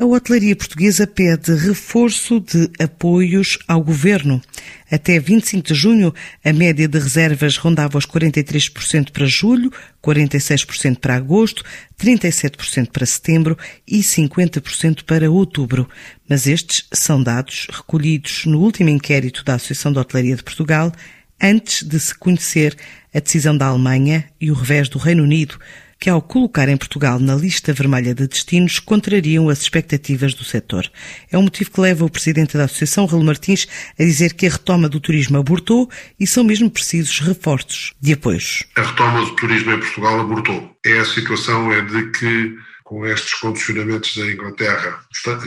A hotelaria portuguesa pede reforço de apoios ao governo. Até 25 de junho, a média de reservas rondava os 43% para julho, 46% para agosto, 37% para setembro e 50% para outubro. Mas estes são dados recolhidos no último inquérito da Associação de Hotelaria de Portugal, antes de se conhecer a decisão da Alemanha e o revés do Reino Unido que, ao colocar em Portugal na lista vermelha de destinos, contrariam as expectativas do setor. É um motivo que leva o presidente da Associação, Raul Martins, a dizer que a retoma do turismo abortou e são mesmo precisos reforços de apoios. A retoma do turismo em Portugal abortou. É a situação é de que, com estes condicionamentos da Inglaterra,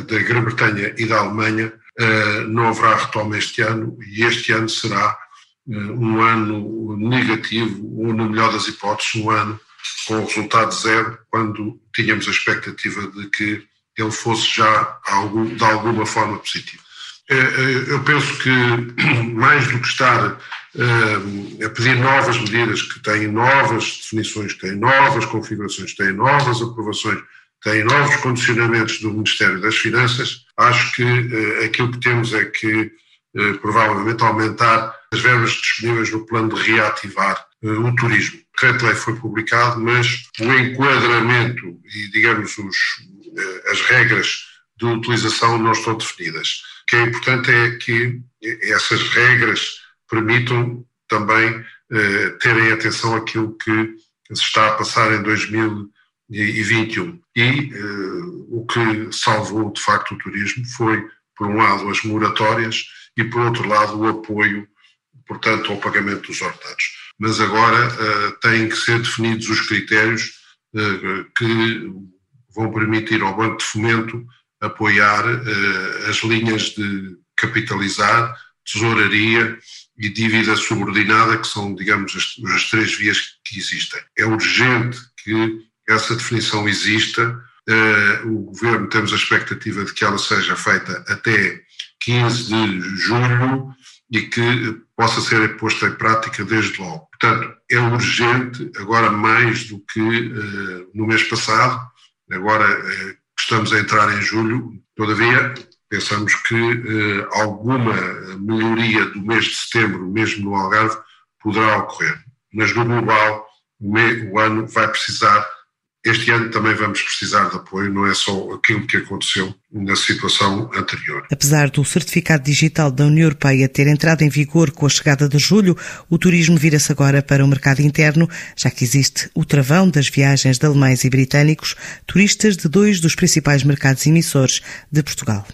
da Grã-Bretanha e da Alemanha, eh, não haverá retoma este ano e este ano será eh, um ano negativo, ou, no melhor das hipóteses, um ano com o resultado zero, quando tínhamos a expectativa de que ele fosse já algo, de alguma forma positivo. Eh, eh, eu penso que, mais do que estar eh, a pedir novas medidas que têm novas definições, têm novas configurações, têm novas aprovações, têm novos condicionamentos do Ministério das Finanças, acho que aquilo que temos é que provavelmente aumentar as verbas disponíveis no plano de reativar o turismo decreto-lei foi publicado, mas o enquadramento e, digamos, os, eh, as regras de utilização não estão definidas. O que é importante é que essas regras permitam também eh, terem atenção àquilo que se está a passar em 2021. E eh, o que salvou, de facto, o turismo foi, por um lado, as moratórias e, por outro lado, o apoio, portanto, ao pagamento dos ordenados mas agora uh, têm que ser definidos os critérios uh, que vão permitir ao Banco de Fomento apoiar uh, as linhas de capitalizar, tesouraria e dívida subordinada, que são, digamos, as, as três vias que existem. É urgente que essa definição exista. o Governo temos a expectativa de que ela seja feita até 15 de julho e que possa ser posta em prática desde logo. Portanto, é urgente, agora mais do que uh, no mês passado, agora uh, estamos a entrar em julho, todavia pensamos que uh, alguma melhoria do mês de setembro, mesmo no Algarve, poderá ocorrer. Mas no global, o, o ano vai precisar este ano também vamos precisar de apoio, não é só aquilo que aconteceu na situação anterior. Apesar do certificado digital da União Europeia ter entrado em vigor com a chegada de julho, o turismo vira-se agora para o mercado interno, já que existe o travão das viagens de alemães e britânicos, turistas de dois dos principais mercados emissores de Portugal.